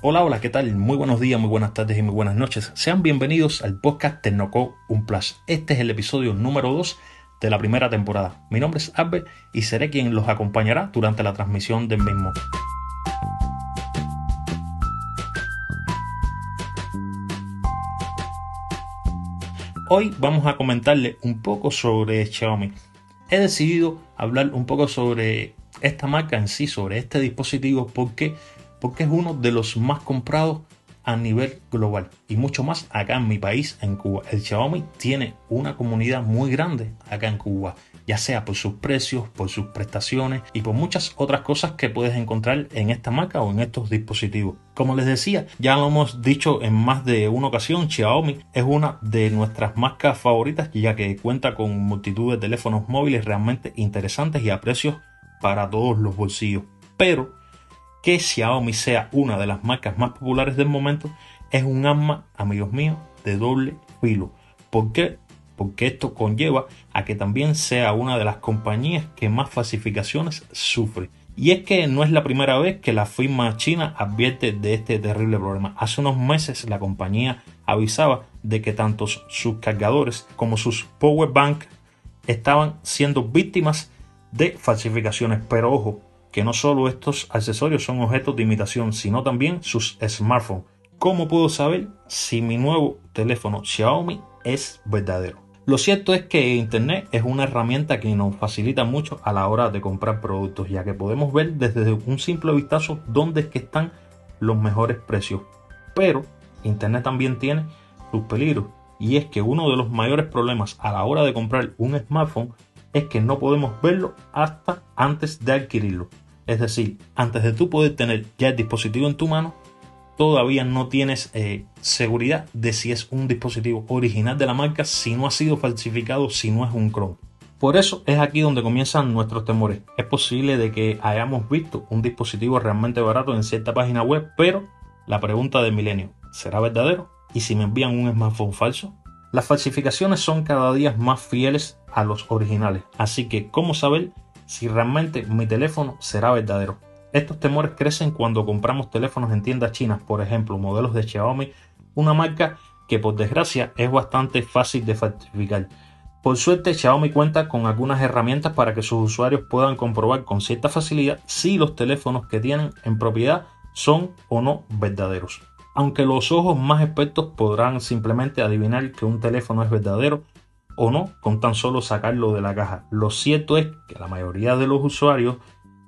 Hola, hola, ¿qué tal? Muy buenos días, muy buenas tardes y muy buenas noches. Sean bienvenidos al podcast Tecnoco Un. Este es el episodio número 2 de la primera temporada. Mi nombre es Albert y seré quien los acompañará durante la transmisión del mismo. Hoy vamos a comentarle un poco sobre Xiaomi. He decidido hablar un poco sobre esta marca en sí, sobre este dispositivo, porque, porque es uno de los más comprados a nivel global y mucho más acá en mi país, en Cuba. El Xiaomi tiene una comunidad muy grande acá en Cuba, ya sea por sus precios, por sus prestaciones y por muchas otras cosas que puedes encontrar en esta marca o en estos dispositivos. Como les decía, ya lo hemos dicho en más de una ocasión, Xiaomi es una de nuestras marcas favoritas ya que cuenta con multitud de teléfonos móviles realmente interesantes y a precios para todos los bolsillos. Pero que Xiaomi sea una de las marcas más populares del momento es un arma, amigos míos, de doble filo. ¿Por qué? Porque esto conlleva a que también sea una de las compañías que más falsificaciones sufre. Y es que no es la primera vez que la firma china advierte de este terrible problema. Hace unos meses la compañía avisaba de que tanto sus cargadores como sus power bank estaban siendo víctimas de falsificaciones. Pero ojo, que no solo estos accesorios son objetos de imitación, sino también sus smartphones. ¿Cómo puedo saber si mi nuevo teléfono Xiaomi es verdadero? Lo cierto es que Internet es una herramienta que nos facilita mucho a la hora de comprar productos, ya que podemos ver desde un simple vistazo dónde es que están los mejores precios. Pero Internet también tiene sus peligros, y es que uno de los mayores problemas a la hora de comprar un smartphone es que no podemos verlo hasta antes de adquirirlo. Es decir, antes de tú poder tener ya el dispositivo en tu mano, todavía no tienes eh, seguridad de si es un dispositivo original de la marca, si no ha sido falsificado, si no es un Chrome. Por eso es aquí donde comienzan nuestros temores. Es posible de que hayamos visto un dispositivo realmente barato en cierta página web, pero la pregunta del milenio, ¿será verdadero? ¿Y si me envían un smartphone falso? Las falsificaciones son cada día más fieles a los originales, así que ¿cómo saber si realmente mi teléfono será verdadero? Estos temores crecen cuando compramos teléfonos en tiendas chinas, por ejemplo, modelos de Xiaomi, una marca que por desgracia es bastante fácil de falsificar. Por suerte, Xiaomi cuenta con algunas herramientas para que sus usuarios puedan comprobar con cierta facilidad si los teléfonos que tienen en propiedad son o no verdaderos. Aunque los ojos más expertos podrán simplemente adivinar que un teléfono es verdadero o no con tan solo sacarlo de la caja. Lo cierto es que la mayoría de los usuarios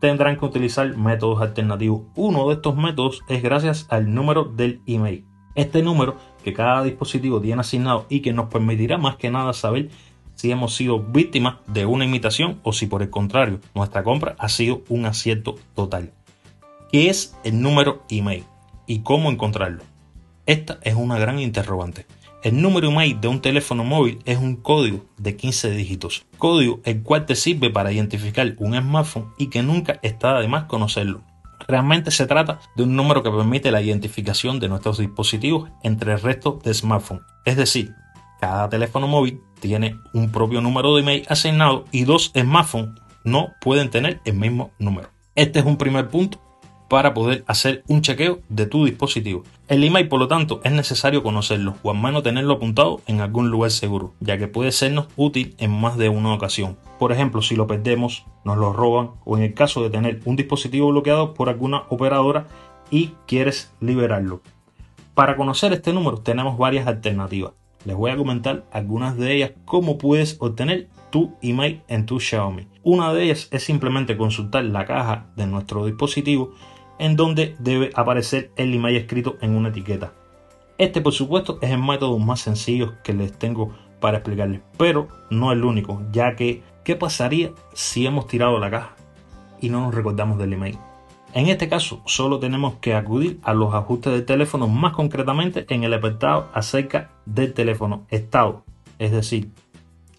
tendrán que utilizar métodos alternativos. Uno de estos métodos es gracias al número del email. Este número que cada dispositivo tiene asignado y que nos permitirá más que nada saber si hemos sido víctimas de una imitación o si por el contrario nuestra compra ha sido un acierto total. ¿Qué es el número email? y cómo encontrarlo. Esta es una gran interrogante. El número email de un teléfono móvil es un código de 15 dígitos, código el cual te sirve para identificar un smartphone y que nunca está de más conocerlo. Realmente se trata de un número que permite la identificación de nuestros dispositivos entre el resto de smartphones. Es decir, cada teléfono móvil tiene un propio número de email asignado y dos smartphones no pueden tener el mismo número. Este es un primer punto para poder hacer un chequeo de tu dispositivo. El email, por lo tanto, es necesario conocerlo o al menos tenerlo apuntado en algún lugar seguro, ya que puede sernos útil en más de una ocasión. Por ejemplo, si lo perdemos, nos lo roban o en el caso de tener un dispositivo bloqueado por alguna operadora y quieres liberarlo. Para conocer este número tenemos varias alternativas. Les voy a comentar algunas de ellas cómo puedes obtener tu email en tu Xiaomi. Una de ellas es simplemente consultar la caja de nuestro dispositivo en donde debe aparecer el email escrito en una etiqueta. Este por supuesto es el método más sencillo que les tengo para explicarles, pero no el único, ya que ¿qué pasaría si hemos tirado la caja y no nos recordamos del email? En este caso, solo tenemos que acudir a los ajustes del teléfono, más concretamente en el apartado acerca del teléfono estado, es decir,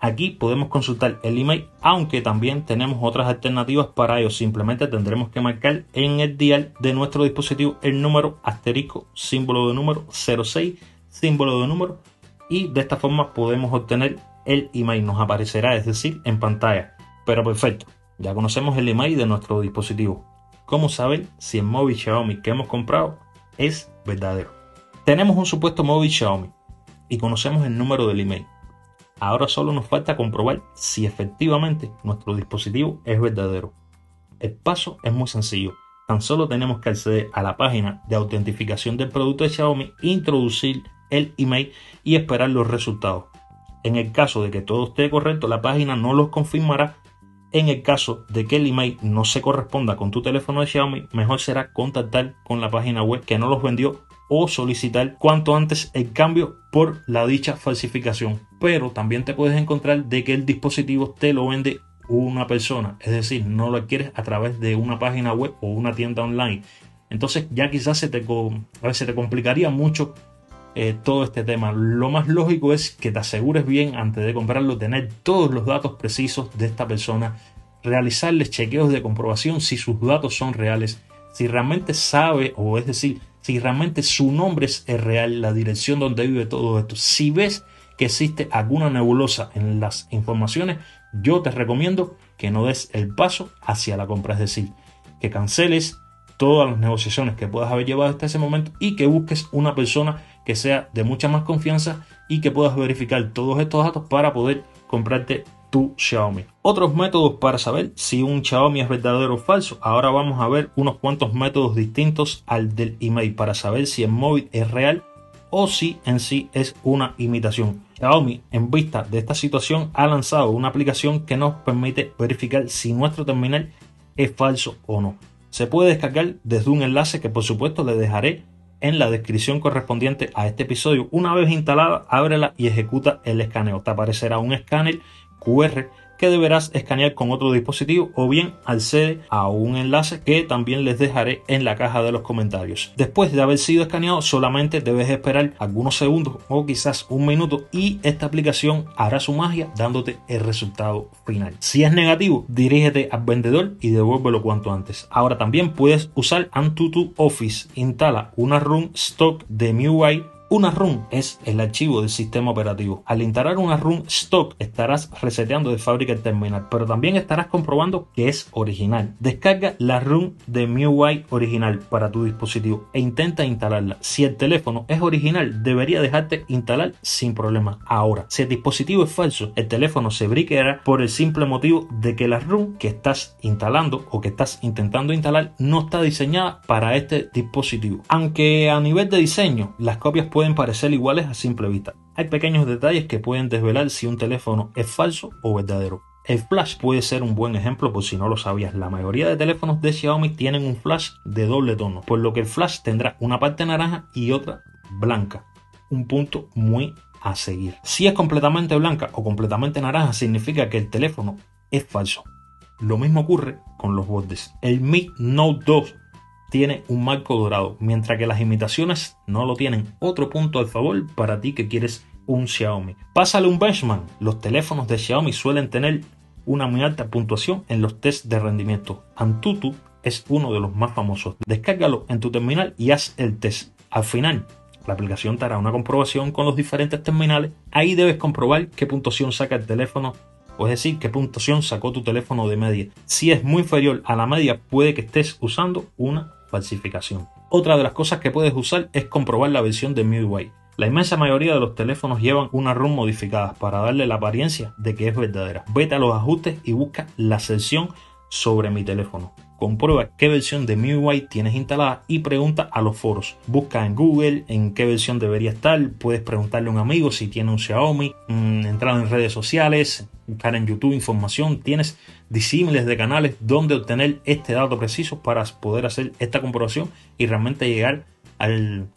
Aquí podemos consultar el email, aunque también tenemos otras alternativas para ello. Simplemente tendremos que marcar en el dial de nuestro dispositivo el número asterisco, símbolo de número 06, símbolo de número y de esta forma podemos obtener el email. Nos aparecerá, es decir, en pantalla. Pero perfecto, ya conocemos el email de nuestro dispositivo. ¿Cómo saber si el móvil Xiaomi que hemos comprado es verdadero. Tenemos un supuesto móvil Xiaomi y conocemos el número del email. Ahora solo nos falta comprobar si efectivamente nuestro dispositivo es verdadero. El paso es muy sencillo. Tan solo tenemos que acceder a la página de autentificación del producto de Xiaomi, introducir el email y esperar los resultados. En el caso de que todo esté correcto, la página no los confirmará. En el caso de que el email no se corresponda con tu teléfono de Xiaomi, mejor será contactar con la página web que no los vendió o solicitar cuanto antes el cambio por la dicha falsificación. Pero también te puedes encontrar de que el dispositivo te lo vende una persona, es decir, no lo adquieres a través de una página web o una tienda online. Entonces ya quizás se te, se te complicaría mucho eh, todo este tema. Lo más lógico es que te asegures bien antes de comprarlo, tener todos los datos precisos de esta persona, realizarles chequeos de comprobación si sus datos son reales, si realmente sabe o es decir, si realmente su nombre es real, la dirección donde vive todo esto. Si ves que existe alguna nebulosa en las informaciones, yo te recomiendo que no des el paso hacia la compra, es decir, que canceles todas las negociaciones que puedas haber llevado hasta ese momento y que busques una persona que sea de mucha más confianza y que puedas verificar todos estos datos para poder comprarte tu Xiaomi. Otros métodos para saber si un Xiaomi es verdadero o falso. Ahora vamos a ver unos cuantos métodos distintos al del email para saber si el móvil es real o si en sí es una imitación. Xiaomi, en vista de esta situación, ha lanzado una aplicación que nos permite verificar si nuestro terminal es falso o no. Se puede descargar desde un enlace que por supuesto le dejaré en la descripción correspondiente a este episodio. Una vez instalada, ábrela y ejecuta el escaneo. Te aparecerá un escáner QR que deberás escanear con otro dispositivo o bien accede a un enlace que también les dejaré en la caja de los comentarios. Después de haber sido escaneado solamente debes esperar algunos segundos o quizás un minuto y esta aplicación hará su magia dándote el resultado final. Si es negativo, dirígete al vendedor y devuélvelo cuanto antes. Ahora también puedes usar Antutu Office. Instala una run stock de MIUI una ROM es el archivo del sistema operativo. Al instalar una ROM stock estarás reseteando de fábrica el terminal, pero también estarás comprobando que es original. Descarga la ROM de MIUI original para tu dispositivo e intenta instalarla. Si el teléfono es original, debería dejarte instalar sin problema. Ahora, si el dispositivo es falso, el teléfono se briqueará por el simple motivo de que la ROM que estás instalando o que estás intentando instalar no está diseñada para este dispositivo. Aunque a nivel de diseño, las copias pueden pueden parecer iguales a simple vista. Hay pequeños detalles que pueden desvelar si un teléfono es falso o verdadero. El flash puede ser un buen ejemplo por si no lo sabías. La mayoría de teléfonos de Xiaomi tienen un flash de doble tono, por lo que el flash tendrá una parte naranja y otra blanca. Un punto muy a seguir. Si es completamente blanca o completamente naranja, significa que el teléfono es falso. Lo mismo ocurre con los bordes. El Mi Note 2 tiene un marco dorado, mientras que las imitaciones no lo tienen. Otro punto al favor para ti que quieres un Xiaomi. Pásale un benchmark. Los teléfonos de Xiaomi suelen tener una muy alta puntuación en los tests de rendimiento. Antutu es uno de los más famosos. Descárgalo en tu terminal y haz el test. Al final, la aplicación te hará una comprobación con los diferentes terminales. Ahí debes comprobar qué puntuación saca el teléfono o es decir, qué puntuación sacó tu teléfono de media. Si es muy inferior a la media, puede que estés usando una falsificación. Otra de las cosas que puedes usar es comprobar la versión de MIUI. La inmensa mayoría de los teléfonos llevan una ROM modificada para darle la apariencia de que es verdadera. Vete a los ajustes y busca la sección sobre mi teléfono. Comprueba qué versión de MIUI tienes instalada y pregunta a los foros. Busca en Google en qué versión debería estar. Puedes preguntarle a un amigo si tiene un Xiaomi. Mm, entrar en redes sociales, buscar en YouTube información. Tienes disímiles de canales donde obtener este dato preciso para poder hacer esta comprobación y realmente llegar al,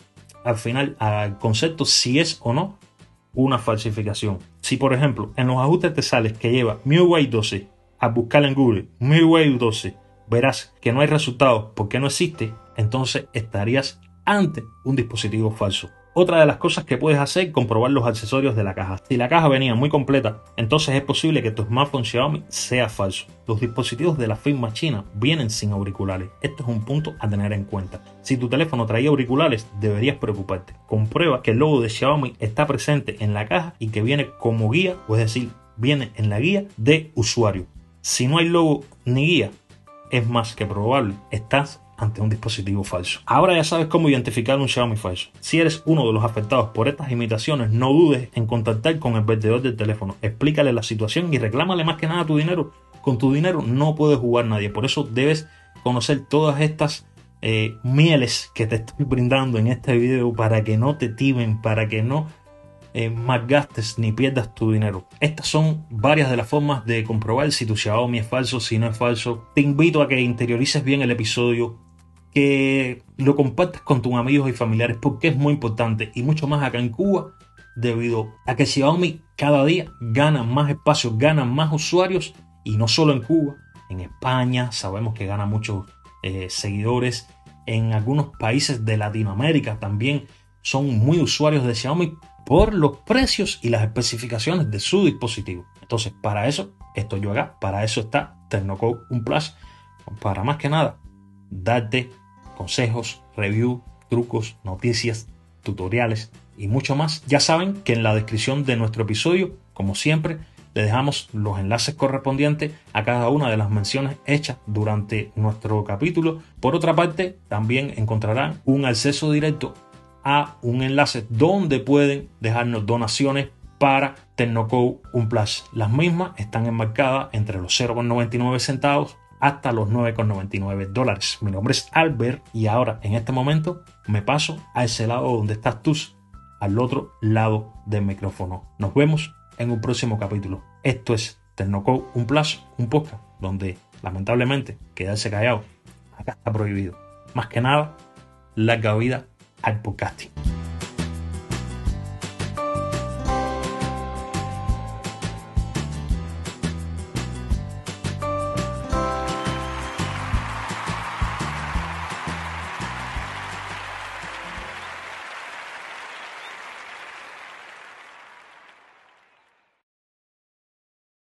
al final al concepto si es o no una falsificación. Si por ejemplo en los ajustes te sales que lleva MIUI 12 a buscar en Google MIUI 12 verás que no hay resultados porque no existe, entonces estarías ante un dispositivo falso. Otra de las cosas que puedes hacer es comprobar los accesorios de la caja. Si la caja venía muy completa, entonces es posible que tu smartphone Xiaomi sea falso. Los dispositivos de la firma china vienen sin auriculares. Esto es un punto a tener en cuenta. Si tu teléfono traía auriculares, deberías preocuparte. Comprueba que el logo de Xiaomi está presente en la caja y que viene como guía, o es decir, viene en la guía de usuario. Si no hay logo ni guía, es más que probable, estás ante un dispositivo falso. Ahora ya sabes cómo identificar un Xiaomi falso. Si eres uno de los afectados por estas imitaciones, no dudes en contactar con el vendedor del teléfono. Explícale la situación y reclámale más que nada tu dinero. Con tu dinero no puede jugar nadie. Por eso debes conocer todas estas eh, mieles que te estoy brindando en este video para que no te timen, para que no eh, más gastes ni pierdas tu dinero. Estas son varias de las formas de comprobar si tu Xiaomi es falso, si no es falso. Te invito a que interiorices bien el episodio, que lo compartas con tus amigos y familiares porque es muy importante y mucho más acá en Cuba debido a que Xiaomi cada día gana más espacio, gana más usuarios y no solo en Cuba, en España sabemos que gana muchos eh, seguidores, en algunos países de Latinoamérica también son muy usuarios de Xiaomi por los precios y las especificaciones de su dispositivo. Entonces, para eso estoy yo acá, para eso está Tecnocode Un Plus, para más que nada darte consejos, reviews, trucos, noticias, tutoriales y mucho más. Ya saben que en la descripción de nuestro episodio, como siempre, le dejamos los enlaces correspondientes a cada una de las menciones hechas durante nuestro capítulo. Por otra parte, también encontrarán un acceso directo a un enlace donde pueden dejarnos donaciones para Tecnoco Un Plus. Las mismas están enmarcadas entre los 0,99 centavos hasta los 9,99 dólares. Mi nombre es Albert y ahora en este momento me paso a ese lado donde estás tú, al otro lado del micrófono. Nos vemos en un próximo capítulo. Esto es Tecnoco Un Plus, un podcast donde lamentablemente quedarse callado acá está prohibido. Más que nada, larga vida al podcasting.